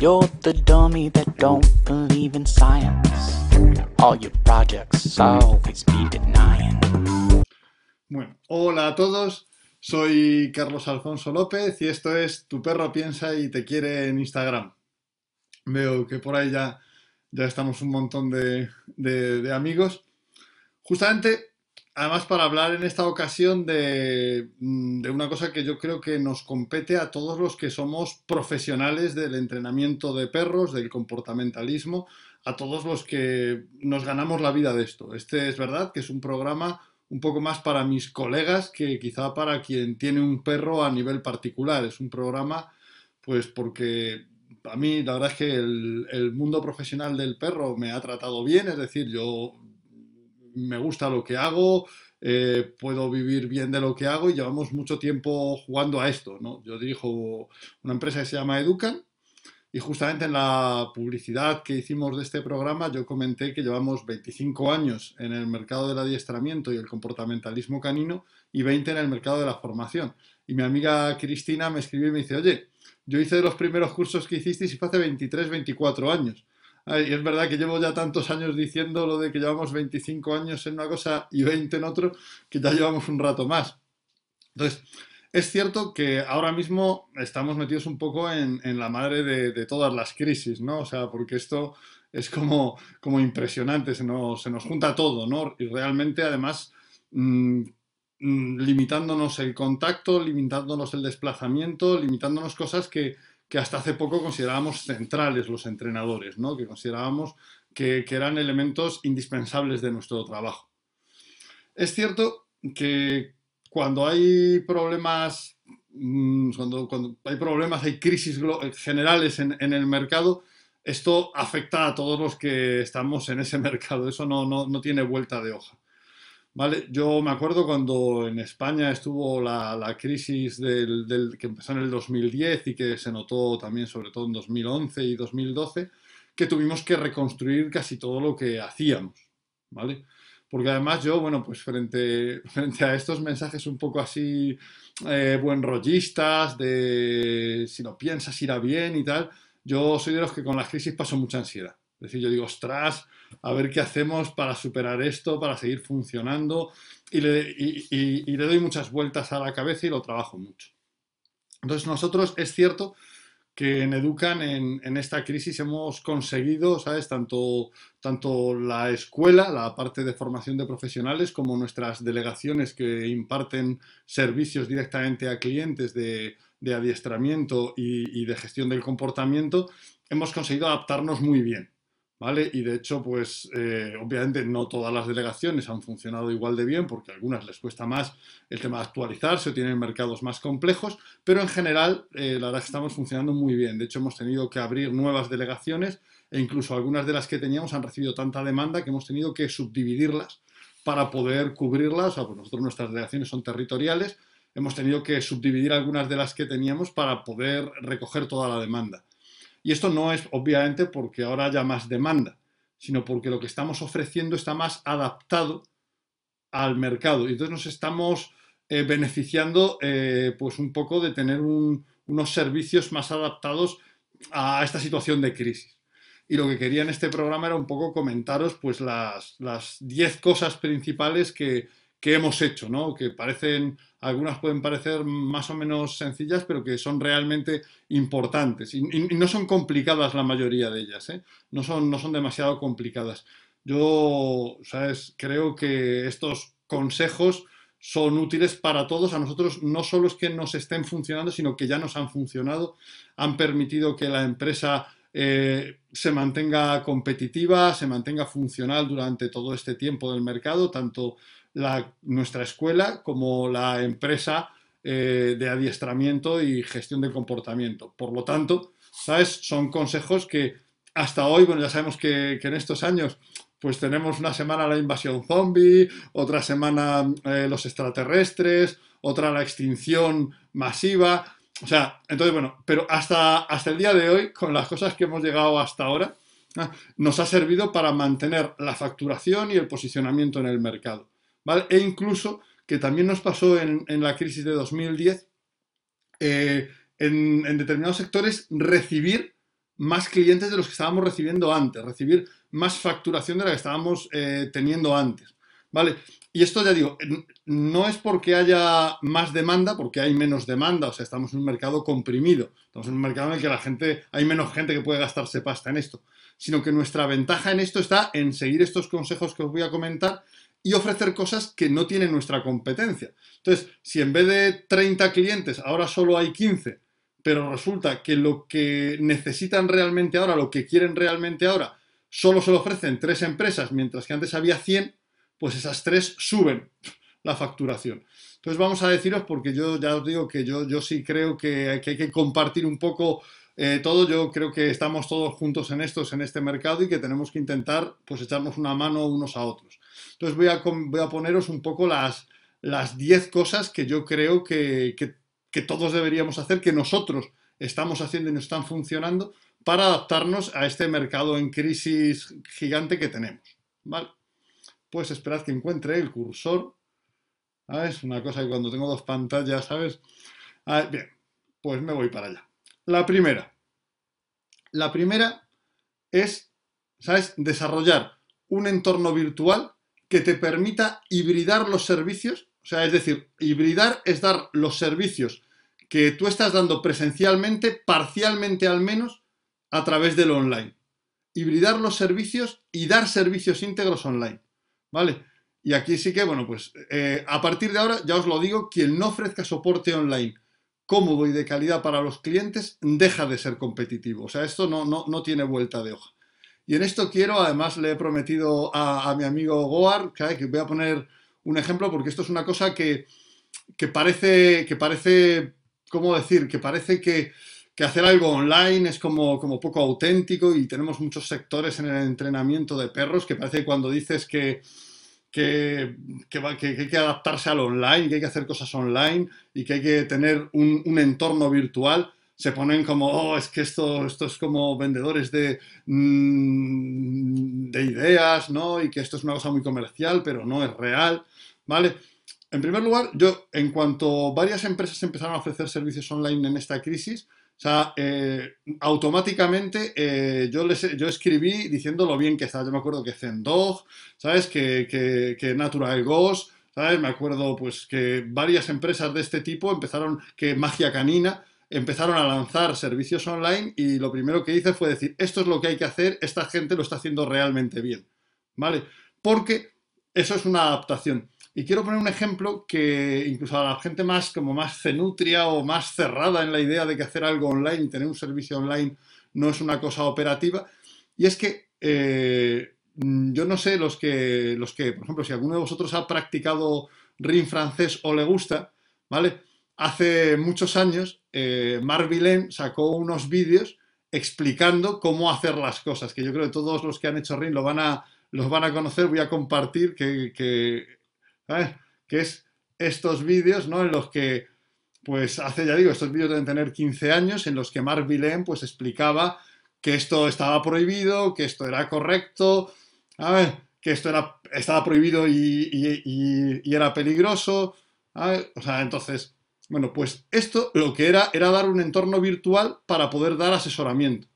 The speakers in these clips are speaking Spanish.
You're the dummy that don't believe in science. All your projects always be denying. Bueno, hola a todos. Soy Carlos Alfonso López y esto es Tu perro piensa y te quiere en Instagram. Veo que por ahí ya, ya estamos un montón de, de- de amigos. Justamente, además para hablar en esta ocasión de, mm, de una cosa que yo creo que nos compete a todos los que somos profesionales del entrenamiento de perros, del comportamentalismo, a todos los que nos ganamos la vida de esto. Este es verdad que es un programa un poco más para mis colegas que quizá para quien tiene un perro a nivel particular. Es un programa, pues porque a mí la verdad es que el mundo profesional del perro me ha tratado bien, es decir, yo me gusta lo que hago, eh, puedo vivir bien de lo que hago y llevamos mucho tiempo jugando a esto, ¿no? Yo dirijo una empresa que se llama Educan y justamente en la publicidad que hicimos de este programa yo comenté que llevamos 25 años en el mercado del adiestramiento y el comportamentalismo canino y 20 en el mercado de la formación. Y mi amiga Cristina me escribió y me dice, oye, yo hice los primeros cursos que hicisteis y fue hace 23, 24 años. Ay, es verdad que llevo ya tantos años diciendo lo de que llevamos 25 años en una cosa y 20 en otro, que ya llevamos un rato más. Entonces, es cierto que ahora mismo estamos metidos un poco en, en la madre de, de todas las crisis, ¿no? O sea, porque esto es como, como impresionante, se nos, se nos junta todo, ¿no? Y realmente, además, mm, mm, limitándonos el contacto, limitándonos el desplazamiento, limitándonos cosas que, que hasta hace poco considerábamos centrales los entrenadores, ¿no? Que considerábamos que, eran elementos indispensables de nuestro trabajo. Es cierto que cuando hay problemas, mm, cuando, hay problemas, hay crisis generales en, en el mercado, esto afecta a todos los que estamos en ese mercado. Eso no, no, no tiene vuelta de hoja. Yo me acuerdo cuando en España estuvo la, la crisis del, que empezó en el 2010 y que se notó también sobre todo en 2011 y 2012, que tuvimos que reconstruir casi todo lo que hacíamos, ¿vale? Porque además yo, bueno, pues frente, frente a estos mensajes un poco así eh, buenrollistas, de si lo piensas irá bien y tal, yo soy de los que con las crisis paso mucha ansiedad. Es decir, yo digo, ostras, a ver qué hacemos para superar esto, para seguir funcionando, y le, y- le doy muchas vueltas a la cabeza y lo trabajo mucho. Entonces nosotros es cierto que en Educan en, en esta crisis hemos conseguido, ¿sabes? Tanto, tanto la escuela, la parte de formación de profesionales, como nuestras delegaciones que imparten servicios directamente a clientes de, de adiestramiento y de gestión del comportamiento, hemos conseguido adaptarnos muy bien. Y de hecho, pues eh, obviamente no todas las delegaciones han funcionado igual de bien porque a algunas les cuesta más el tema de actualizarse o tienen mercados más complejos, pero en general eh, la verdad estamos funcionando muy bien. De hecho, hemos tenido que abrir nuevas delegaciones e incluso algunas de las que teníamos han recibido tanta demanda que hemos tenido que subdividirlas para poder cubrirlas. O sea, pues nuestras delegaciones son territoriales, hemos tenido que subdividir algunas de las que teníamos para poder recoger toda la demanda. Y esto no es obviamente porque ahora haya más demanda, sino porque lo que estamos ofreciendo está más adaptado al mercado. Y entonces nos estamos eh, beneficiando eh, pues un poco de tener un- unos servicios más adaptados a esta situación de crisis. Y lo que quería en este programa era un poco comentaros pues las las 10 cosas principales que, que hemos hecho, ¿no? Que parecen, algunas pueden parecer más o menos sencillas, pero que son realmente importantes. Y, no son complicadas la mayoría de ellas, ¿eh? No son, no son demasiado complicadas. Yo, ¿sabes? Creo que estos consejos son útiles para todos. A nosotros no solo es que nos estén funcionando, sino que ya nos han funcionado, han permitido que la empresa eh, se mantenga competitiva, se mantenga funcional durante todo este tiempo del mercado, tanto la- nuestra escuela como la empresa eh, de adiestramiento y gestión del comportamiento. Por lo tanto, ¿sabes? Son consejos que hasta hoy, bueno, ya sabemos que, en estos años pues tenemos una semana la invasión zombie, otra semana eh, los extraterrestres, otra la extinción masiva. O sea, entonces, bueno, pero hasta, hasta el día de hoy, con las cosas que hemos llegado hasta ahora, ah, nos ha servido para mantener la facturación y el posicionamiento en el mercado. ¿Vale? E incluso, que también nos pasó en, la crisis de 2010, eh, en, en determinados sectores recibir más clientes de los que estábamos recibiendo antes, recibir más facturación de la que estábamos eh, teniendo antes. ¿Vale? Y esto ya digo, no es porque haya más demanda, porque hay menos demanda, o sea, estamos en un mercado comprimido, estamos en un mercado en el que la gente, hay menos gente que puede gastarse pasta en esto, sino que nuestra ventaja en esto está en seguir estos consejos que os voy a comentar y ofrecer cosas que no tiene nuestra competencia. Entonces, si en vez de 30 clientes ahora solo hay 15, pero resulta que lo que necesitan realmente ahora, lo que quieren realmente ahora, solo se lo ofrecen tres empresas, mientras que antes había 100, pues esas tres suben la facturación. Entonces vamos a deciros, porque yo ya os digo que yo, yo sí creo que hay, que compartir un poco eh, todo, yo creo que estamos todos juntos en estos, en este mercado y que tenemos que intentar pues echarnos una mano unos a otros. Entonces voy a, voy a poneros un poco las, las 10 cosas que yo creo que, que, todos deberíamos hacer, que nosotros estamos haciendo y nos están funcionando para adaptarnos a este mercado en crisis gigante que tenemos. ¿Vale? Pues esperad que encuentre el cursor. Es una cosa que cuando tengo dos pantallas, ¿sabes? bien, pues me voy para allá. La primera. La primera es, ¿sabes? Desarrollar un entorno virtual que te permita hibridar los servicios. O sea, es decir, hibridar es dar los servicios que tú estás dando presencialmente, parcialmente al menos, a través del online. Hibridar los servicios y dar servicios íntegros online. ¿Vale? Y aquí sí que, bueno, pues eh, a partir de ahora, ya os lo digo, quien no ofrezca soporte online cómodo y de calidad para los clientes, deja de ser competitivo. O sea, esto no, no, tiene vuelta de hoja. Y en esto quiero, además le he prometido a, mi amigo Goar, que, voy a poner un ejemplo, porque esto es una cosa que, que parece, que parece, ¿cómo decir? Que parece que, que hacer algo online es como, como poco auténtico y tenemos muchos sectores en el entrenamiento de perros que parece que cuando dices que, que, hay que adaptarse al online, que hay que hacer cosas online y que hay que tener un, entorno virtual, se ponen como, oh, es que esto, esto es como vendedores de, mm, de ideas, ¿no? Y que esto es una cosa muy comercial, pero no es real, ¿vale? En primer lugar, yo, en cuanto varias empresas empezaron a ofrecer servicios online en esta crisis, o sea, eh, automáticamente eh, yo, les, yo escribí diciendo lo bien que está. Yo me acuerdo que Zendog, ¿sabes? Que, que, Natural Ghost, ¿sabes? Me acuerdo pues que varias empresas de este tipo empezaron, que Magia Canina, empezaron a lanzar servicios online y lo primero que hice fue decir, esto es lo que hay que hacer, esta gente lo está haciendo realmente bien, ¿vale? Porque eso es una adaptación. Y quiero poner un ejemplo que incluso a la gente más como más cenutria o más cerrada en la idea de que hacer algo online tener un servicio online no es una cosa operativa. Y es que eh, yo no sé los que, los que, por ejemplo, si alguno de vosotros ha practicado RIM francés o le gusta, ¿vale? Hace muchos años, eh, Marc sacó unos vídeos explicando cómo hacer las cosas, que yo creo que todos los que han hecho RIM lo van a, los van a conocer. Voy a compartir que que es estos vídeos, ¿no? En los que, pues hace, ya digo, estos vídeos deben tener 15 años, en los que Mark Villain, pues explicaba que esto estaba prohibido, que esto era correcto, que esto era, estaba prohibido y, era peligroso, O sea, entonces, bueno, pues esto lo que era era dar un entorno virtual para poder dar asesoramiento.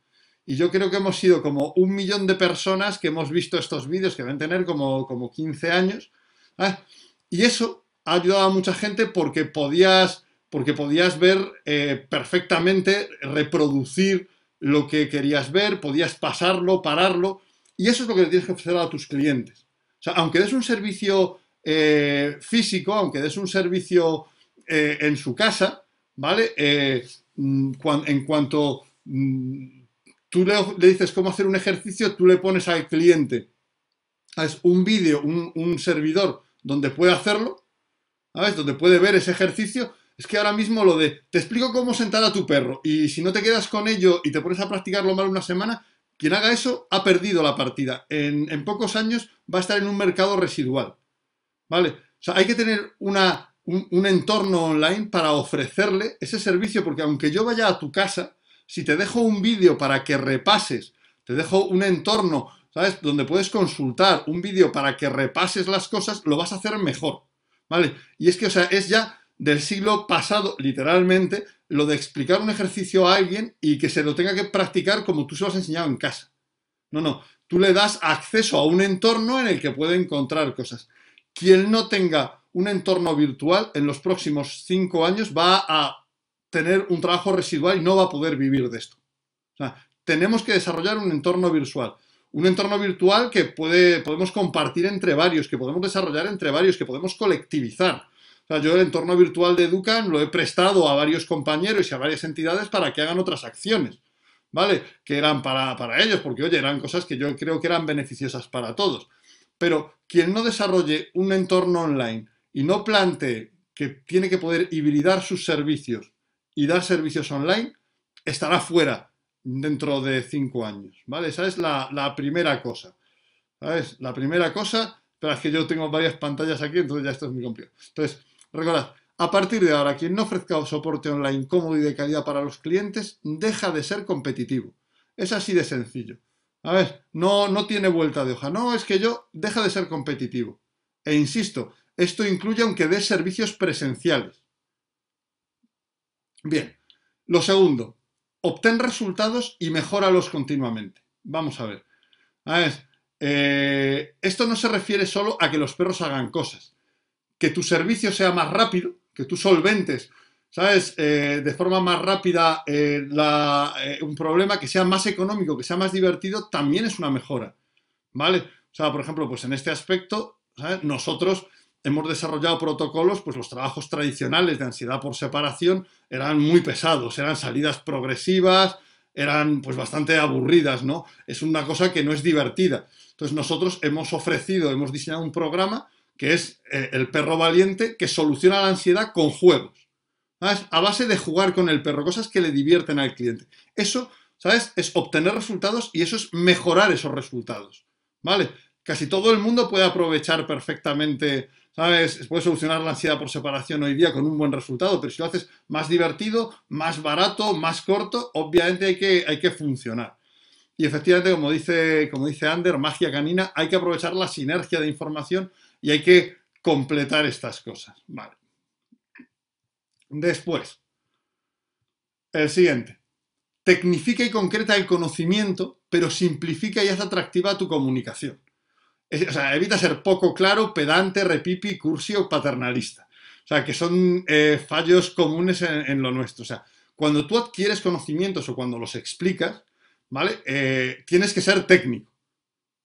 Y yo creo que hemos sido como un millón de personas que hemos visto estos vídeos, que deben tener como, como 15 años, y eso ha ayudado a mucha gente porque podías, porque podías ver eh, perfectamente, reproducir lo que querías ver, podías pasarlo, pararlo, y eso es lo que le tienes que ofrecer a tus clientes. O sea, aunque des un servicio eh, físico, aunque des un servicio eh, en su casa, ¿vale? Mm, en cuanto mm, tú le, dices cómo hacer un ejercicio, tú le pones al cliente un vídeo, un servidor donde puede hacerlo, ¿sabes? Donde puede ver ese ejercicio. Es que ahora mismo lo de, te explico cómo sentar a tu perro y si no te quedas con ello y te pones a practicarlo mal una semana, quien haga eso ha perdido la partida. En, pocos años va a estar en un mercado residual. ¿Vale? O sea, hay que tener una, un, un entorno online para ofrecerle ese servicio, porque aunque yo vaya a tu casa, si te dejo un vídeo para que repases, te dejo un entorno ¿sabes? Donde puedes consultar un vídeo para que repases las cosas, lo vas a hacer mejor, ¿vale? Y es que, o sea, es ya del siglo pasado, literalmente, lo de explicar un ejercicio a alguien y que se lo tenga que practicar como tú se lo has enseñado en casa. No, no, tú le das acceso a un entorno en el que puede encontrar cosas. Quien no tenga un entorno virtual en los próximos cinco años va a tener un trabajo residual y no va a poder vivir de esto. O sea, tenemos que desarrollar un entorno virtual. Un entorno virtual que puede, podemos compartir entre varios, que podemos desarrollar entre varios, que podemos colectivizar. O sea, yo el entorno virtual de Educan lo he prestado a varios compañeros y a varias entidades para que hagan otras acciones. ¿vale? Que eran para, ellos, porque oye, eran cosas que yo creo que eran beneficiosas para todos. Pero quien no desarrolle un entorno online y no plantee que tiene que poder hibridar sus servicios y dar servicios online, estará fuera dentro de cinco años, ¿vale? Esa es la, primera cosa, ¿sabes? La primera cosa, pero es que yo tengo varias pantallas aquí, entonces ya esto es muy complicado. Entonces, recordad, a partir de ahora, quien no ofrezca soporte online cómodo y de calidad para los clientes, deja de ser competitivo. Es así de sencillo. A ver, no, no tiene vuelta de hoja. No, es que yo deja de ser competitivo. E insisto, esto incluye aunque dé servicios presenciales. Bien, lo segundo, obtén resultados y mejóralos continuamente. Vamos a ver. Eh, esto no se refiere solo a que los perros hagan cosas. Que tu servicio sea más rápido, que tú solventes, ¿sabes? Eh, de forma más rápida eh, un problema que sea más económico, que sea más divertido, también es una mejora, ¿vale? O sea, por ejemplo, pues en este aspecto, nosotros hemos desarrollado protocolos, pues los trabajos tradicionales de ansiedad por separación eran muy pesados, eran salidas progresivas, eran pues bastante aburridas, ¿no? Es una cosa que no es divertida. Entonces nosotros hemos ofrecido, hemos diseñado un programa que es eh, el perro valiente que soluciona la ansiedad con juegos. ¿sabes? A base de jugar con el perro, cosas que le divierten al cliente. Eso, ¿sabes? Es obtener resultados y eso es mejorar esos resultados. ¿Vale? Casi todo el mundo puede aprovechar perfectamente, ¿sabes? Puede solucionar la ansiedad por separación hoy día con un buen resultado, pero si lo haces más divertido, más barato, más corto, obviamente hay que, hay que funcionar. Y efectivamente, como dice, como dice Ander, magia canina, hay que aprovechar la sinergia de información y hay que completar estas cosas. Vale. Después, el siguiente. Tecnifica y concreta el conocimiento, pero simplifica y hace atractiva tu comunicación. O sea, evita ser poco claro, pedante, repipi, cursi o paternalista. O sea, que son eh, fallos comunes en, lo nuestro. O sea, cuando tú adquieres conocimientos o cuando los explicas, ¿vale? Eh, tienes que ser técnico.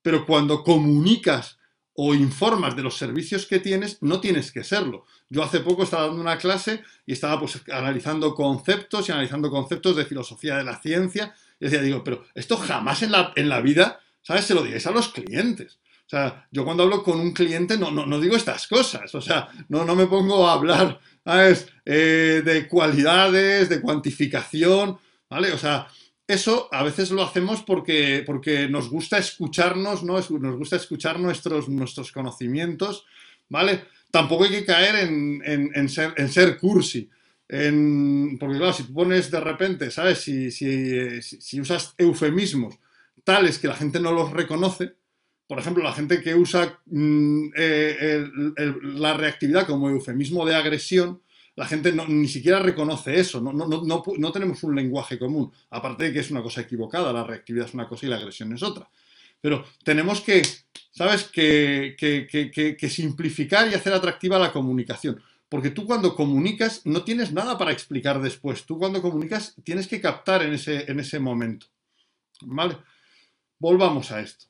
Pero cuando comunicas o informas de los servicios que tienes, no tienes que serlo. Yo hace poco estaba dando una clase y estaba pues analizando conceptos y analizando conceptos de filosofía de la ciencia. Y decía, digo, pero esto jamás en la, en la vida, ¿sabes? Se lo diréis a los clientes. O sea, yo cuando hablo con un cliente no, no, digo estas cosas. O sea, no, no me pongo a hablar. Eh, de cualidades, de cuantificación, ¿vale? O sea, eso a veces lo hacemos porque, porque nos gusta escucharnos, ¿no? Nos gusta escuchar nuestros, nuestros conocimientos, ¿vale? Tampoco hay que caer en, ser, en ser, cursi. porque claro, si tú pones de repente, ¿sabes? Si, si, usas eufemismos tales que la gente no los reconoce, por ejemplo, la gente que usa mm, eh, la reactividad como eufemismo de agresión, la gente ni siquiera reconoce eso, no, tenemos un lenguaje común, aparte de que es una cosa equivocada, la reactividad es una cosa y la agresión es otra. Pero tenemos que, ¿sabes?, que, que, simplificar y hacer atractiva la comunicación. Porque tú cuando comunicas no tienes nada para explicar después. Tú cuando comunicas tienes que captar en ese, en ese momento. ¿Vale? Volvamos a esto.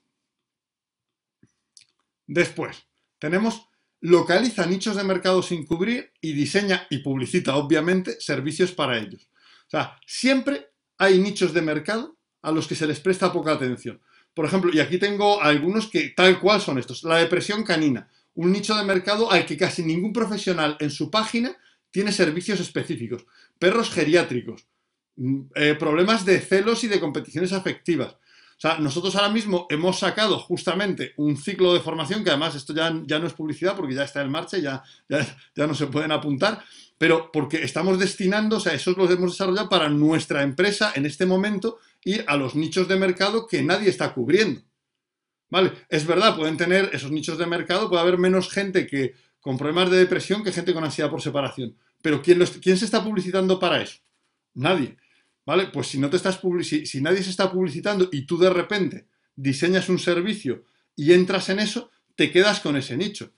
Después, tenemos localiza nichos de mercado sin cubrir y diseña y publicita, obviamente, servicios para ellos. O sea, siempre hay nichos de mercado a los que se les presta poca atención. Por ejemplo, y aquí tengo algunos que tal cual son estos. La depresión canina, un nicho de mercado al que casi ningún profesional en su página tiene servicios específicos. Perros geriátricos, mm, eh, problemas de celos y de competiciones afectivas, o sea, nosotros ahora mismo hemos sacado justamente un ciclo de formación, que además esto ya, ya no es publicidad porque ya está en marcha, ya, ya, no se pueden apuntar, pero porque estamos destinando, o sea, esos los hemos desarrollado para nuestra empresa en este momento ir a los nichos de mercado que nadie está cubriendo. ¿Vale? Es verdad, pueden tener esos nichos de mercado, puede haber menos gente que con problemas de depresión que gente con ansiedad por separación. Pero ¿quién, ¿quién se está publicitando para eso? Nadie. ¿Vale? Pues si no te estás si, si nadie se está publicitando y tú de repente diseñas un servicio y entras en eso, te quedas con ese nicho.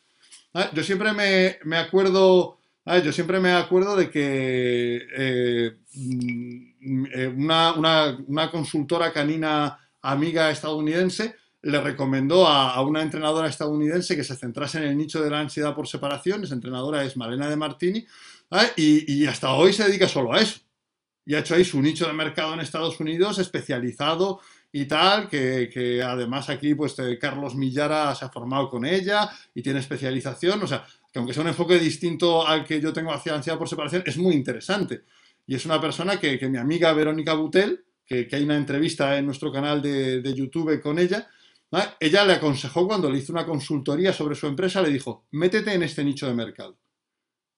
Yo siempre me, acuerdo. Yo siempre me acuerdo de que eh, mm, eh, una, consultora canina amiga estadounidense le recomendó a, una entrenadora estadounidense que se centrase en el nicho de la ansiedad por separación. Esa entrenadora es Malena de Martini y hasta hoy se dedica solo a eso. Y ha hecho ahí su nicho de mercado en Estados Unidos especializado y tal, que, además aquí pues eh, Carlos Millara se ha formado con ella y tiene especialización, o sea, que aunque sea un enfoque distinto al que yo tengo hacia ansiedad por separación, es muy interesante. Y es una persona que, mi amiga Verónica Butel, que, hay una entrevista en nuestro canal de, YouTube con ella, ella le aconsejó cuando le hizo una consultoría sobre su empresa, le dijo, métete en este nicho de mercado.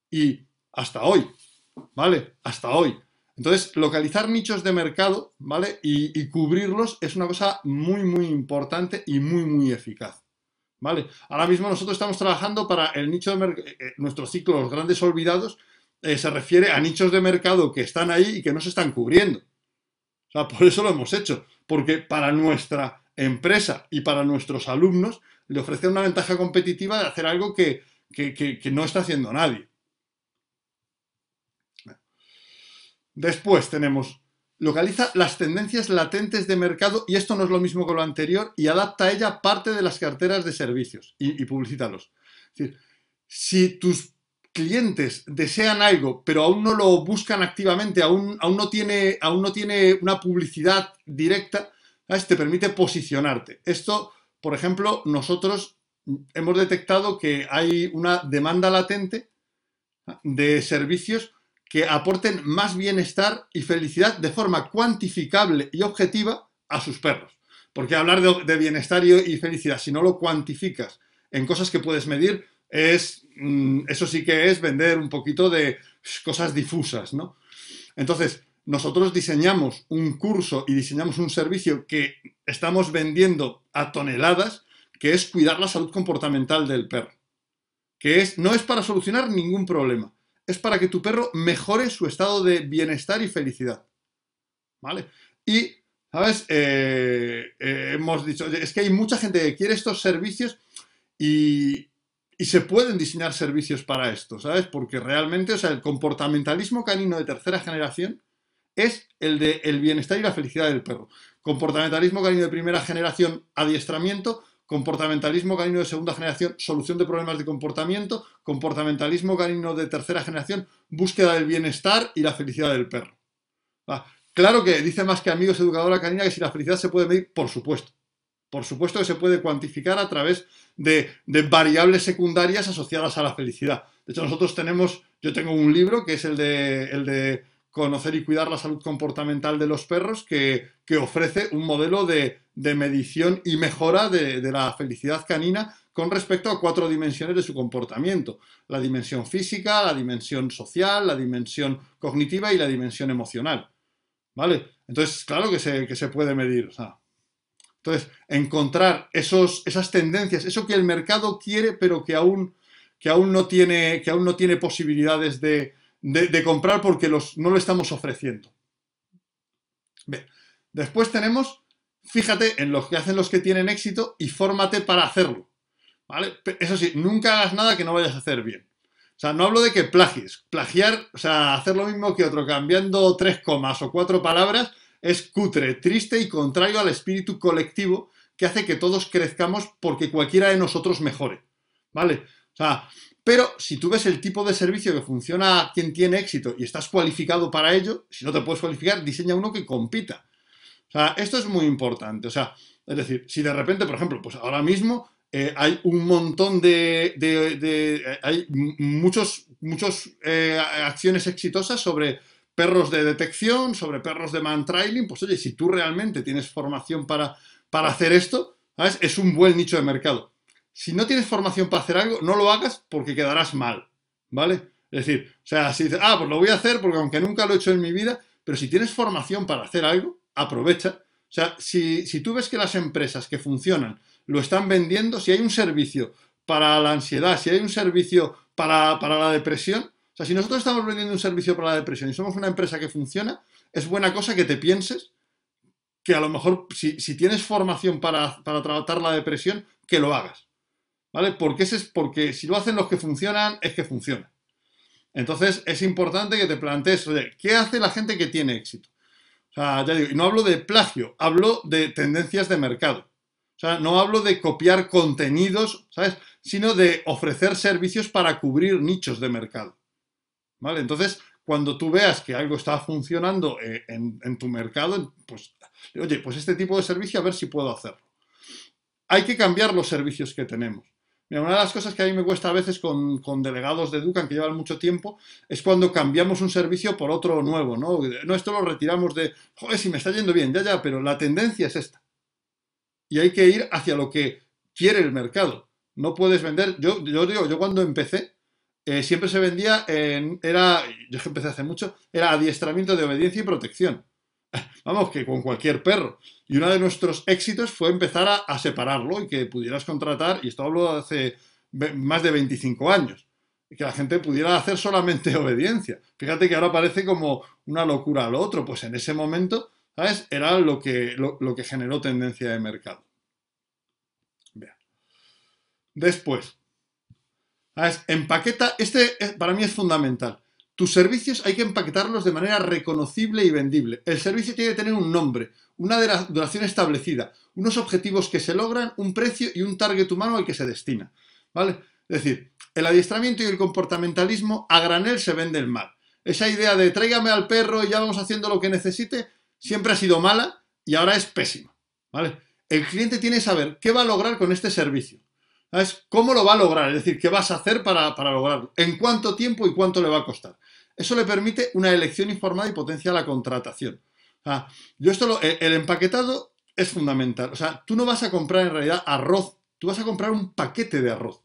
Y hasta hoy, ¿vale? Hasta hoy. Entonces, localizar nichos de mercado, ¿vale? Y, cubrirlos es una cosa muy, muy importante y muy, muy eficaz, ¿vale? Ahora mismo nosotros estamos trabajando para el nicho de mercado, eh, eh, nuestro ciclo, los grandes olvidados, eh, se refiere a nichos de mercado que están ahí y que no se están cubriendo. O sea, por eso lo hemos hecho, porque para nuestra empresa y para nuestros alumnos le ofrece una ventaja competitiva de hacer algo que no está haciendo nadie. Después tenemos, localiza las tendencias latentes de mercado, y esto no es lo mismo que lo anterior, y adapta a ella parte de las carteras de servicios y, publicítalos. Es decir, si tus clientes desean algo, pero aún no lo buscan activamente, aún, aún, no, tiene, aún no tiene una publicidad directa, te permite posicionarte. Esto, por ejemplo, nosotros hemos detectado que hay una demanda latente de servicios que aporten más bienestar y felicidad de forma cuantificable y objetiva a sus perros. Porque hablar de, bienestar y felicidad, si no lo cuantificas en cosas que puedes medir, es, mm, eso sí que es vender un poquito de cosas difusas, ¿no? Entonces, nosotros diseñamos un curso y diseñamos un servicio que estamos vendiendo a toneladas, que es cuidar la salud comportamental del perro. Que es, no es para solucionar ningún problema, es para que tu perro mejore su estado de bienestar y felicidad. ¿Vale? Y, ¿sabes? Eh, eh, hemos dicho, es que hay mucha gente que quiere estos servicios y, se pueden diseñar servicios para esto, ¿sabes? Porque realmente, o sea, el comportamentalismo canino de tercera generación es el de el bienestar y la felicidad del perro. Comportamentalismo canino de primera generación, adiestramiento, comportamentalismo canino de segunda generación, solución de problemas de comportamiento, comportamentalismo canino de tercera generación, búsqueda del bienestar y la felicidad del perro. Ah, claro que dice más que amigos educadora canina que si la felicidad se puede medir, por supuesto. Por supuesto que se puede cuantificar a través de, variables secundarias asociadas a la felicidad. De hecho, nosotros tenemos, yo tengo un libro que es el de, el de conocer y cuidar la salud comportamental de los perros, que, ofrece un modelo de, medición y mejora de, la felicidad canina con respecto a cuatro dimensiones de su comportamiento. La dimensión física, la dimensión social, la dimensión cognitiva y la dimensión emocional. ¿Vale? Entonces, claro que se, que se puede medir. entonces, encontrar esos, esas tendencias, eso que el mercado quiere, pero que aún, que aún, no, tiene, que aún no tiene posibilidades de, de, comprar porque los, no lo estamos ofreciendo. Después tenemos, fíjate en lo que hacen los que tienen éxito y fórmate para hacerlo. Eso sí, nunca hagas nada que no vayas a hacer bien. O sea, no hablo de que plagies. Plagiar, o sea, hacer lo mismo que otro, cambiando tres comas o cuatro palabras, es cutre, triste y contrario al espíritu colectivo que hace que todos crezcamos porque cualquiera de nosotros mejore. ¿Vale? O sea, pero si tú ves el tipo de servicio que funciona a quien tiene éxito y estás cualificado para ello, si no te puedes cualificar, diseña uno que compita. O sea, esto es muy importante. O sea, es decir, si de repente, por ejemplo, pues ahora mismo eh, hay un montón de, eh, hay muchos, muchos eh, acciones exitosas sobre perros de detección, sobre perros de man trailing, pues oye, si tú realmente tienes formación para, para hacer esto, ¿sabes? es un buen nicho de mercado si no tienes formación para hacer algo, no lo hagas porque quedarás mal, ¿vale? Es decir, o sea, si dices, ah, pues lo voy a hacer porque aunque nunca lo he hecho en mi vida, pero si tienes formación para hacer algo, aprovecha. O sea, si, tú ves que las empresas que funcionan lo están vendiendo, si hay un servicio para la ansiedad, si hay un servicio para, la depresión, O sea, si nosotros estamos vendiendo un servicio para la depresión y somos una empresa que funciona, es buena cosa que te pienses que a lo mejor si, tienes formación para, tratar la depresión, que lo hagas. ¿Vale? Porque, ese es, porque si lo hacen los que funcionan, es que funciona. Entonces es importante que te plantees, ¿qué hace la gente que tiene éxito? O sea, ya digo, y no hablo de plagio, hablo de tendencias de mercado. O sea, no hablo de copiar contenidos, ¿sabes? Sino de ofrecer servicios para cubrir nichos de mercado. ¿Vale? Entonces, cuando tú veas que algo está funcionando eh, en, tu mercado, pues, oye, pues este tipo de servicio a ver si puedo hacerlo. Hay que cambiar los servicios que tenemos. Una de las cosas que a mí me cuesta a veces con, delegados de Educan que llevan mucho tiempo es cuando cambiamos un servicio por otro nuevo, ¿no? No, esto lo retiramos de, joder, si me está yendo bien, ya, ya, pero la tendencia es esta. Y hay que ir hacia lo que quiere el mercado. No puedes vender, yo, yo digo, yo cuando empecé, eh, siempre se vendía en, era, yo empecé hace mucho, era adiestramiento de obediencia y protección. Vamos, que con cualquier perro. Y uno de nuestros éxitos fue empezar a, separarlo y que pudieras contratar, y esto hablo de hace más de 25 años, que la gente pudiera hacer solamente obediencia. Fíjate que ahora parece como una locura lo otro, pues en ese momento, ¿sabes? Era lo que, lo que generó tendencia de mercado. Después, Empaqueta, este para mí es fundamental. Tus servicios hay que empaquetarlos de manera reconocible y vendible. El servicio tiene que tener un nombre, una duración establecida, unos objetivos que se logran, un precio y un target humano al que se destina. ¿Vale? Es decir, el adiestramiento y el comportamentalismo a granel se venden mal. Esa idea de tráigame al perro y ya vamos haciendo lo que necesite siempre ha sido mala y ahora es pésima. ¿Vale? El cliente tiene que saber qué va a lograr con este servicio. ¿Cómo lo va a lograr? Es decir, ¿qué vas a hacer para, lograrlo? ¿En cuánto tiempo y cuánto le va a costar? Eso le permite una elección informada y potencia la contratación. yo esto el empaquetado es fundamental. O sea, tú no vas a comprar en realidad arroz, tú vas a comprar un paquete de arroz.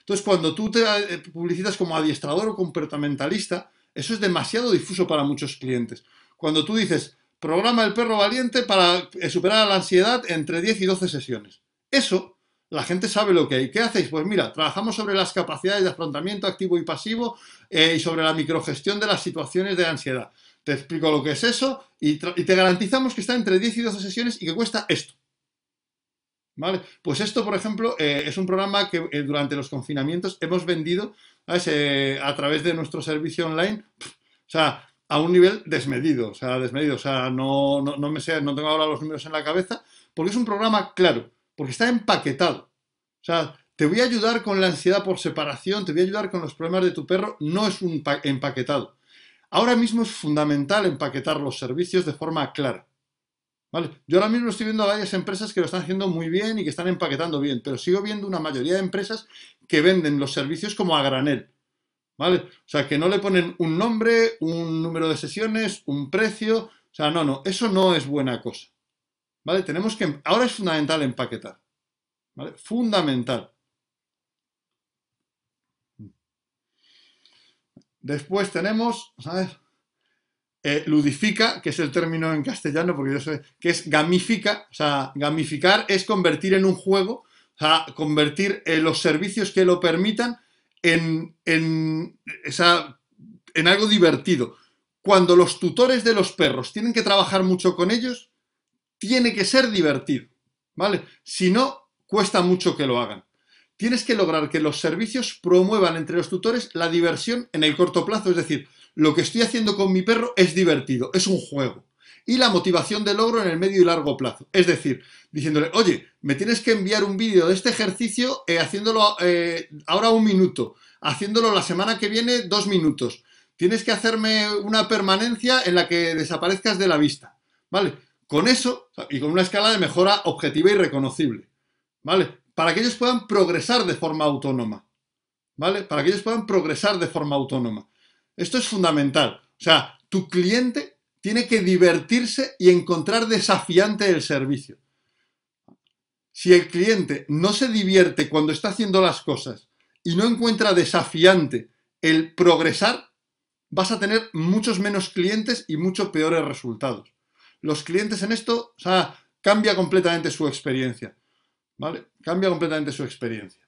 Entonces, cuando tú te eh, publicitas como adiestrador o comportamentalista, eso es demasiado difuso para muchos clientes. Cuando tú dices, programa el perro valiente para eh, superar la ansiedad entre 10 y 12 sesiones. Eso la gente sabe lo que hay. ¿Qué hacéis? Pues mira, trabajamos sobre las capacidades de afrontamiento activo y pasivo eh, y sobre la microgestión de las situaciones de ansiedad. Te explico lo que es eso y, te garantizamos que está entre 10 y 12 sesiones y que cuesta esto. ¿Vale? Pues esto, por ejemplo, eh, es un programa que eh, durante los confinamientos hemos vendido a través de nuestro servicio online, o sea, a un nivel desmedido, o sea, desmedido, o sea, no, no, me sé, no tengo ahora los números en la cabeza, porque es un programa claro porque está empaquetado. O sea, te voy a ayudar con la ansiedad por separación, te voy a ayudar con los problemas de tu perro, no es un empaquetado. Ahora mismo es fundamental empaquetar los servicios de forma clara. ¿Vale? Yo ahora mismo estoy viendo a varias empresas que lo están haciendo muy bien y que están empaquetando bien, pero sigo viendo una mayoría de empresas que venden los servicios como a granel. ¿Vale? O sea, que no le ponen un nombre, un número de sesiones, un precio. O sea, no, no, eso no es buena cosa. ¿Vale? Tenemos que... Ahora es fundamental empaquetar. ¿Vale? Fundamental. Después tenemos, ¿sabes? Eh, ludifica, que es el término en castellano, porque yo sé, que es gamifica, o sea, gamificar es convertir en un juego, o sea, convertir eh, los servicios que lo permitan en, en, en algo divertido. Cuando los tutores de los perros tienen que trabajar mucho con ellos, tiene que ser divertido, ¿vale? Si no, cuesta mucho que lo hagan. Tienes que lograr que los servicios promuevan entre los tutores la diversión en el corto plazo, es decir, lo que estoy haciendo con mi perro es divertido, es un juego. Y la motivación de logro en el medio y largo plazo. Es decir, diciéndole, oye, me tienes que enviar un vídeo de este ejercicio eh, haciéndolo eh, ahora un minuto, haciéndolo la semana que viene dos minutos. Tienes que hacerme una permanencia en la que desaparezcas de la vista. ¿Vale? Con eso, y con una escala de mejora objetiva y reconocible, ¿vale? Para que ellos puedan progresar de forma autónoma, ¿vale? Para que ellos puedan progresar de forma autónoma. Esto es fundamental. O sea, tu cliente tiene que divertirse y encontrar desafiante el servicio. Si el cliente no se divierte cuando está haciendo las cosas y no encuentra desafiante el progresar, vas a tener muchos menos clientes y mucho peores resultados los clientes en esto, o sea, cambia completamente su experiencia. ¿Vale? Cambia completamente su experiencia.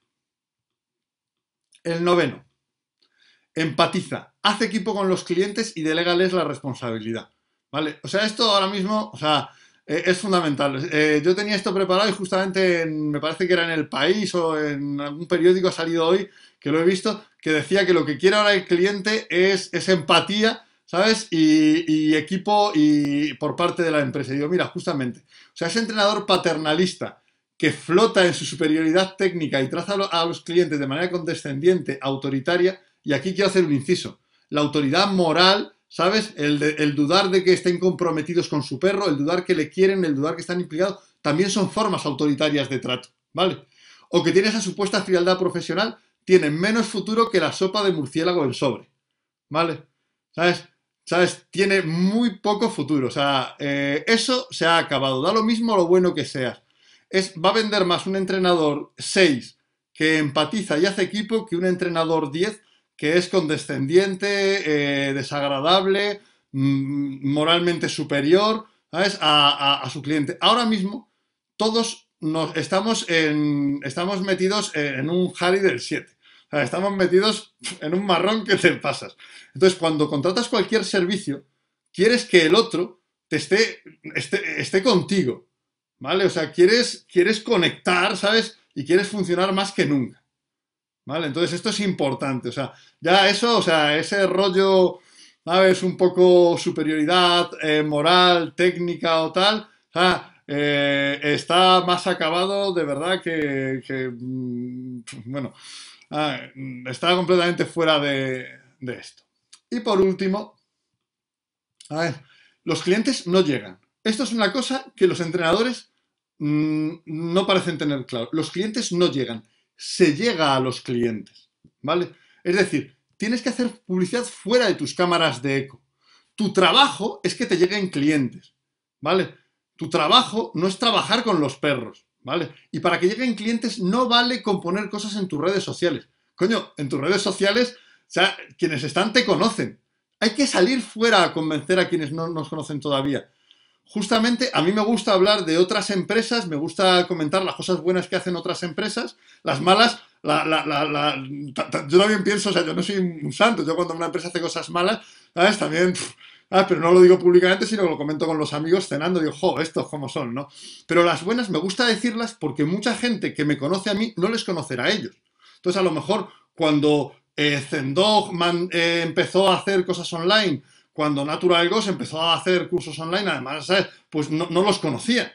El noveno. empatiza, hace equipo con los clientes y delégales la responsabilidad. ¿Vale? O sea, esto ahora mismo, o sea, eh, es fundamental. Eh, yo tenía esto preparado y justamente me parece que era en El País o en algún periódico ha salido hoy, que lo he visto, que decía que lo que quiere ahora el cliente es, empatía, ¿sabes? Y, equipo y por parte de la empresa. Digo, mira, justamente, o sea, ese entrenador paternalista que flota en su superioridad técnica y traza a los clientes de manera condescendiente, autoritaria, y aquí quiero hacer un inciso, la autoridad moral ¿sabes? El, dudar de que estén comprometidos con su perro, el dudar que le quieren, el dudar que están implicados, también son formas autoritarias de trato, ¿vale? O que tiene esa supuesta frialdad profesional, tiene menos futuro que la sopa de murciélago en sobre, ¿vale? ¿Sabes? ¿Sabes? Tiene muy poco futuro. O sea, eh, eso se ha acabado. Da lo mismo lo bueno que seas. Es, va a vender más un entrenador 6 que empatiza y hace equipo que un entrenador 10 que es condescendiente, eh, desagradable, mm, moralmente superior A, su cliente. Ahora mismo, todos nos estamos, estamos metidos en un Harry del 7. Estamos metidos en un marrón que te pasas. Entonces, cuando contratas cualquier servicio, quieres que el otro te esté, esté, esté contigo. ¿Vale? O sea, quieres, quieres conectar, ¿sabes? Y quieres funcionar más que nunca. ¿Vale? Entonces esto es importante, o sea, ya eso, o sea, ese rollo, ¿sabes? Un poco superioridad eh, moral, técnica o tal, o sea, eh, está más acabado de verdad que, mm, bueno, ah, está completamente fuera de, de esto. Y por último, a ver, los clientes no llegan. Esto es una cosa que los entrenadores mm, no parecen tener claro. Los clientes no llegan se llega a los clientes, ¿vale? Es decir, tienes que hacer publicidad fuera de tus cámaras de eco. Tu trabajo es que te lleguen clientes, ¿vale? Tu trabajo no es trabajar con los perros, ¿vale? Y para que lleguen clientes no vale componer cosas en tus redes sociales. Coño, en tus redes sociales, o sea, quienes están te conocen. Hay que salir fuera a convencer a quienes no nos conocen todavía justamente a mí me gusta hablar de otras empresas, me gusta comentar las cosas buenas que hacen otras empresas, las malas, yo también pienso, o sea, yo no soy un santo, yo cuando una empresa hace cosas malas, ¿sabes? También, pero no lo digo públicamente, sino lo comento con los amigos cenando, digo, jo, estos cómo son, ¿no? Pero las buenas me gusta decirlas porque mucha gente que me conoce a mí no les conocerá a ellos. Entonces, a lo mejor cuando eh, Zendog eh, empezó a hacer cosas online, cuando Natural Ghost empezó a hacer cursos online, además, pues no, los conocía.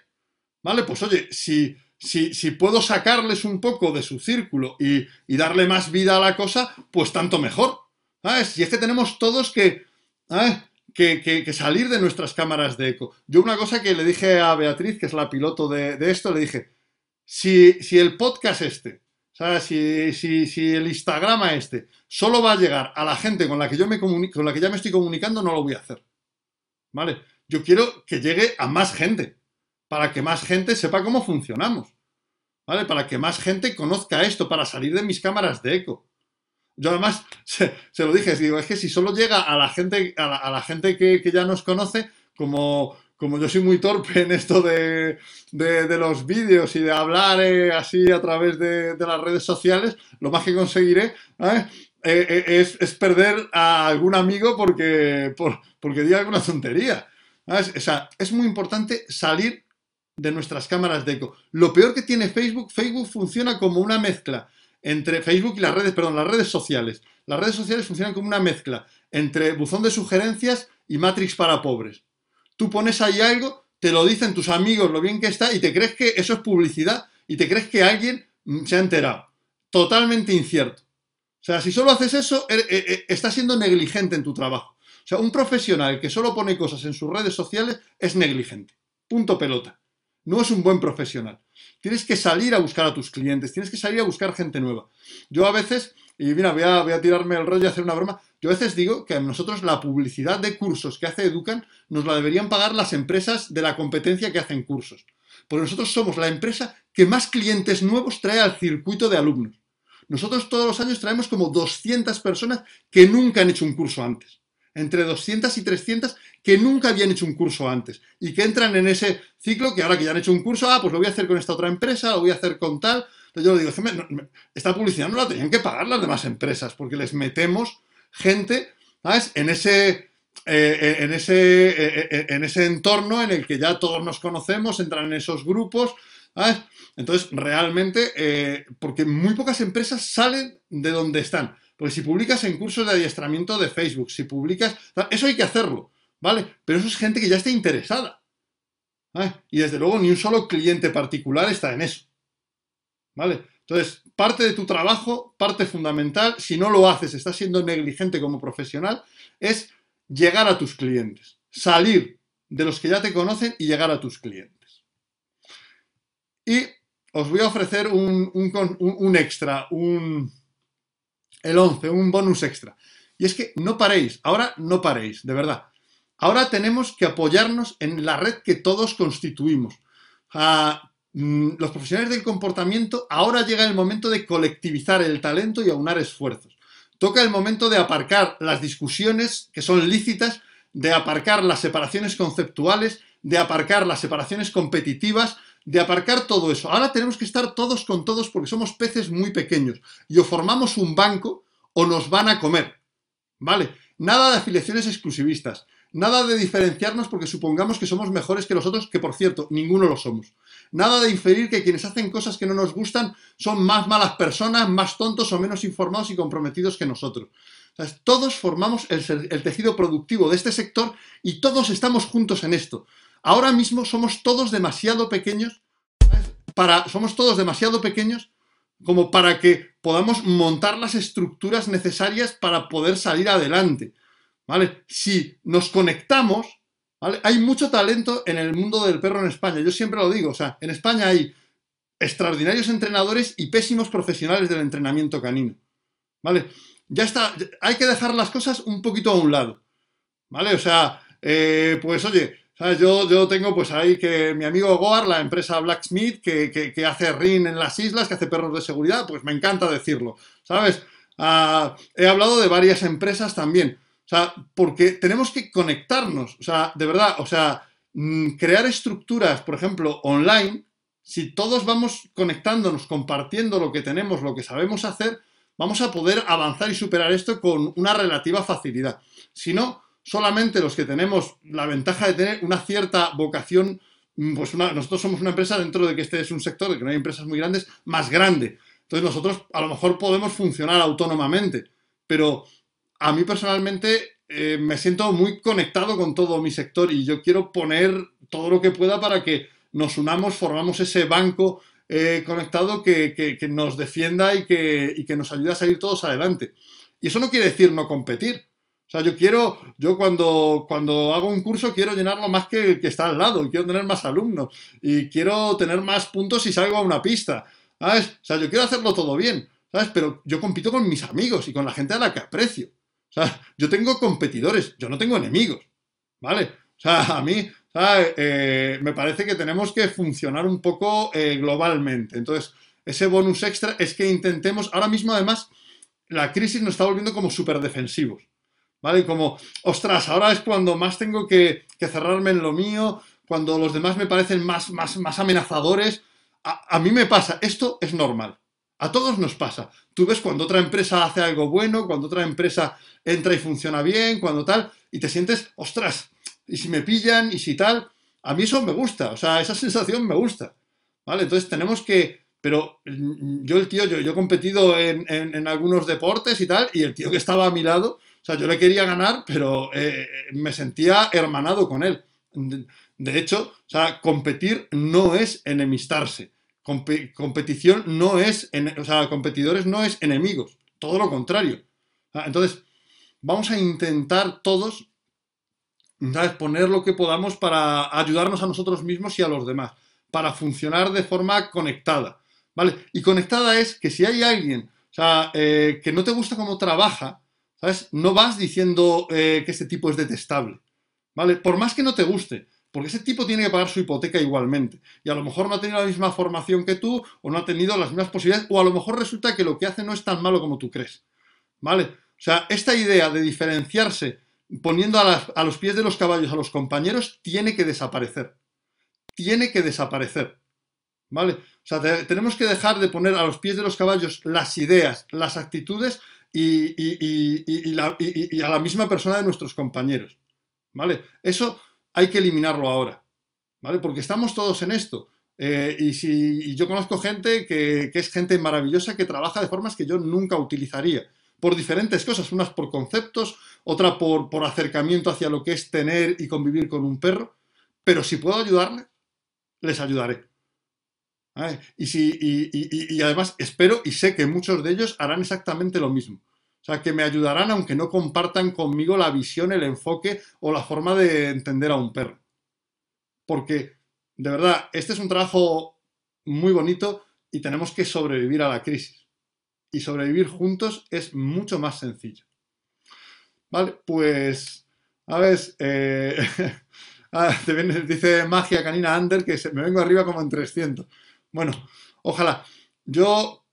¿Vale? Pues oye, si, si, puedo sacarles un poco de su círculo y, darle más vida a la cosa, pues tanto mejor. ¿Sabes? Y es que tenemos todos que, que, salir de nuestras cámaras de eco. Yo una cosa que le dije a Beatriz, que es la piloto de, esto, le dije, si, si el podcast este sea, si, si, el Instagram este solo va a llegar a la gente con la que yo me con la que ya me estoy comunicando, no lo voy a hacer. ¿Vale? Yo quiero que llegue a más gente, para que más gente sepa cómo funcionamos. ¿Vale? Para que más gente conozca esto, para salir de mis cámaras de eco. Yo además se, lo dije, digo, es que si solo llega a la gente, a la, gente que, que ya nos conoce, como, como yo soy muy torpe en esto de, los vídeos y de hablar eh, así a través de, las redes sociales, lo más que conseguiré ¿eh? Eh, es, perder a algún amigo porque, porque diga alguna tontería. O sea, es muy importante salir de nuestras cámaras de eco. Lo peor que tiene Facebook, Facebook funciona como una mezcla entre Facebook y las redes, perdón, las redes sociales. Las redes sociales funcionan como una mezcla entre buzón de sugerencias y Matrix para pobres tú pones ahí algo, te lo dicen tus amigos lo bien que está y te crees que eso es publicidad y te crees que alguien mm, se ha enterado. Totalmente incierto. O sea, si solo haces eso, er, eh, eh, estás siendo negligente en tu trabajo. O sea, un profesional que solo pone cosas en sus redes sociales es negligente. Punto pelota. No es un buen profesional. Tienes que salir a buscar a tus clientes, tienes que salir a buscar gente nueva. Yo a veces, y mira, voy a, a tirarme el rollo y hacer una broma, yo a veces digo que a nosotros la publicidad de cursos que hace Educan nos la deberían pagar las empresas de la competencia que hacen cursos. Porque nosotros somos la empresa que más clientes nuevos trae al circuito de alumnos. Nosotros todos los años traemos como 200 personas que nunca han hecho un curso antes. Entre 200 y 300 que nunca habían hecho un curso antes y que entran en ese ciclo que ahora que ya han hecho un curso, ah, pues lo voy a hacer con esta otra empresa, lo voy a hacer con tal. Entonces yo le digo, esta publicidad no la tenían que pagar las demás empresas porque les metemos gente, ¿sabes? En ese, eh, en, ese, eh, eh, en ese entorno en el que ya todos nos conocemos, entran en esos grupos, ¿sabes? Entonces, realmente, porque muy pocas empresas salen de donde están. Porque si publicas en cursos de adiestramiento de Facebook, si publicas, eso hay que hacerlo, ¿vale? Pero eso es gente que ya está interesada. Y desde luego ni un solo cliente particular está en eso. ¿Vale? Entonces, parte de tu trabajo, parte fundamental, si no lo haces, estás siendo negligente como profesional, es llegar a tus clientes, salir de los que ya te conocen y llegar a tus clientes. Y os voy a ofrecer un, extra, un, el 11, un bonus extra. Y es que no paréis, ahora no paréis, de verdad. Ahora tenemos que apoyarnos en la red que todos constituimos. Ah, mm, los profesionales del comportamiento, ahora llega el momento de colectivizar el talento y aunar esfuerzos. Toca el momento de aparcar las discusiones que son lícitas, de aparcar las separaciones conceptuales, de aparcar las separaciones competitivas, de aparcar todo eso. Ahora tenemos que estar todos con todos porque somos peces muy pequeños y o formamos un banco o nos van a comer. ¿Vale? Nada de afiliaciones exclusivistas. Nada de diferenciarnos porque supongamos que somos mejores que los otros, que por cierto, ninguno lo somos. Nada de inferir que quienes hacen cosas que no nos gustan son más malas personas, más tontos o menos informados y comprometidos que nosotros. todos formamos el, tejido productivo de este sector y todos estamos juntos en esto. Ahora mismo somos todos demasiado pequeños para, somos todos demasiado pequeños como para que podamos montar las estructuras necesarias para poder salir adelante. ¿Vale? Si nos conectamos, ¿vale? Hay mucho talento en el mundo del perro en España, yo siempre lo digo, o sea, en España hay extraordinarios entrenadores y pésimos profesionales del entrenamiento canino, ¿vale? Ya está, hay que dejar las cosas un poquito a un lado, ¿vale? O sea, eh, pues oye, Yo, yo tengo pues ahí que mi amigo Goar, la empresa Blacksmith, que, que, hace RIN en las islas, que hace perros de seguridad, pues me encanta decirlo, ¿sabes? Ah, he hablado de varias empresas también. O sea, porque tenemos que conectarnos, o sea, de verdad, o sea, mm, crear estructuras, por ejemplo, online, si todos vamos conectándonos, compartiendo lo que tenemos, lo que sabemos hacer, vamos a poder avanzar y superar esto con una relativa facilidad. Si no, solamente los que tenemos la ventaja de tener una cierta vocación, mm, pues nosotros somos una empresa dentro de que este es un sector, de que no hay empresas muy grandes, más grande. Entonces nosotros a lo mejor podemos funcionar autónomamente, pero a mí personalmente eh, me siento muy conectado con todo mi sector y yo quiero poner todo lo que pueda para que nos unamos, formamos ese banco eh, conectado que, nos defienda y que, y que nos ayude a salir todos adelante. Y eso no quiere decir no competir. O sea, yo quiero, yo cuando, cuando hago un curso quiero llenarlo más que el que está al lado, quiero tener más alumnos, y quiero tener más puntos si salgo a una pista. ¿Sabes? O sea, yo quiero hacerlo todo bien, ¿sabes? Pero yo compito con mis amigos y con la gente a la que aprecio. O sea, yo tengo competidores, yo no tengo enemigos, ¿vale? O sea, a mí, eh, me parece que tenemos que funcionar un poco eh, globalmente. Entonces, ese bonus extra es que intentemos, ahora mismo además, la crisis nos está volviendo como súper defensivos, ¿vale? Como, ostras, ahora es cuando más tengo que, cerrarme en lo mío, cuando los demás me parecen más, más, más amenazadores. a mí me pasa, esto es normal. A todos nos pasa. Tú ves cuando otra empresa hace algo bueno, cuando otra empresa entra y funciona bien, cuando tal, y te sientes, ostras, y si me pillan, y si tal, a mí eso me gusta, o sea, esa sensación me gusta, ¿vale? Entonces tenemos que, pero yo el tío, yo, he competido en, algunos deportes y tal, y el tío que estaba a mi lado, o sea, yo le quería ganar, pero eh, me sentía hermanado con él. De hecho, o sea, competir no es enemistarse. Competición no es, o sea, competidores no es enemigos, todo lo contrario. Entonces, vamos a intentar todos poner lo que podamos para ayudarnos a nosotros mismos y a los demás, para funcionar de forma conectada. ¿Vale? Y conectada es que si hay alguien eh, que no te gusta cómo trabaja, ¿sabes? No vas diciendo eh, que este tipo es detestable. ¿Vale? Por más que no te guste, porque ese tipo tiene que pagar su hipoteca igualmente. Y a lo mejor no ha tenido la misma formación que tú, o no ha tenido las mismas posibilidades, o a lo mejor resulta que lo que hace no es tan malo como tú crees. ¿Vale? O sea, esta idea de diferenciarse poniendo a, los pies de los caballos a los compañeros tiene que desaparecer. Tiene que desaparecer. ¿Vale? O sea, tenemos que dejar de poner a los pies de los caballos las ideas, las actitudes y, a la misma persona de nuestros compañeros. ¿Vale? Eso hay que eliminarlo ahora. ¿Vale? Porque estamos todos en esto. Eh, y, si, yo conozco gente que, es gente maravillosa que trabaja de formas que yo nunca utilizaría. Por diferentes cosas, unas por conceptos, otra por, por acercamiento hacia lo que es tener y convivir con un perro. Pero si puedo ayudarle, les ayudaré. Y, si, y, además espero y sé que muchos de ellos harán exactamente lo mismo. Sea, que me ayudarán aunque no compartan conmigo la visión, el enfoque o la forma de entender a un perro. Porque, de verdad, este es un trabajo muy bonito y tenemos que sobrevivir a la crisis. Y sobrevivir juntos es mucho más sencillo. Vale, pues, a ver, eh, ah, dice Magia Canina Ander que me vengo arriba como en 300. Bueno, ojalá. Yo,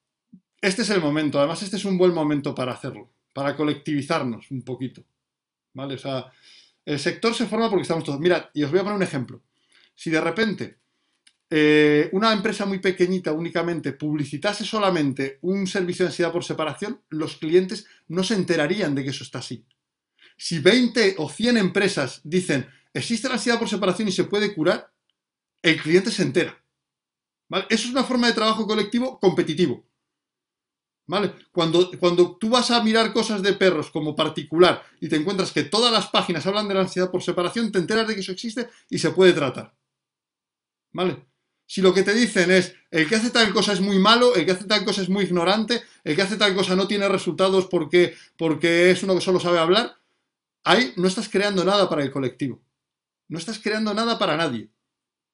este es el momento, además este es un buen momento para hacerlo, para colectivizarnos un poquito. ¿Vale? O sea, el sector se forma porque estamos todos. Mirad, y os voy a poner un ejemplo. Si de repente eh, una empresa muy pequeñita únicamente publicitase solamente un servicio de ansiedad por separación, los clientes no se enterarían de que eso está así. Si 20 o 100 empresas dicen existe la ansiedad por separación y se puede curar, el cliente se entera. Eso es una forma de trabajo colectivo competitivo. ¿Vale? Cuando, cuando tú vas a mirar cosas de perros como particular y te encuentras que todas las páginas hablan de la ansiedad por separación, te enteras de que eso existe y se puede tratar. ¿Vale? Si lo que te dicen es el que hace tal cosa es muy malo, el que hace tal cosa es muy ignorante, el que hace tal cosa no tiene resultados porque, porque es uno que solo sabe hablar, ahí no estás creando nada para el colectivo. No estás creando nada para nadie.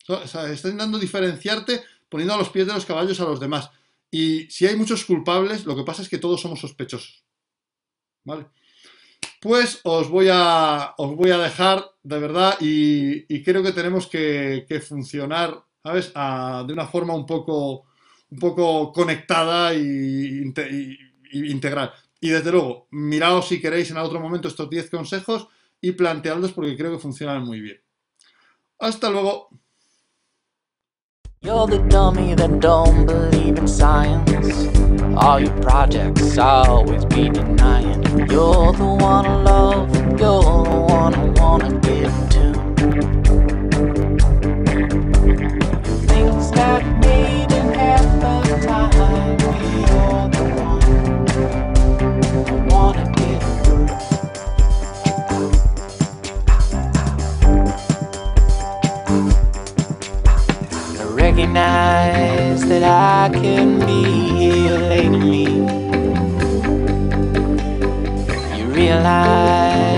Estás intentando diferenciarte poniendo a los pies de los caballos a los demás. Y si hay muchos culpables, lo que pasa es que todos somos sospechosos. ¿Vale? Pues os voy a, os voy a dejar, de verdad, y, creo que tenemos que, funcionar, ¿sabes? de una forma un poco, un poco conectada y, integral. Y desde luego, miraos si queréis en otro momento estos 10 consejos y planteadlos porque creo que funcionan muy bien. Hasta luego. You're the dummy that don't believe in science. All your projects always be denying. You're the one I love, you're the one I wanna give to. Things that half the time. You're the one I wanna recognize that I can be here lately. You realize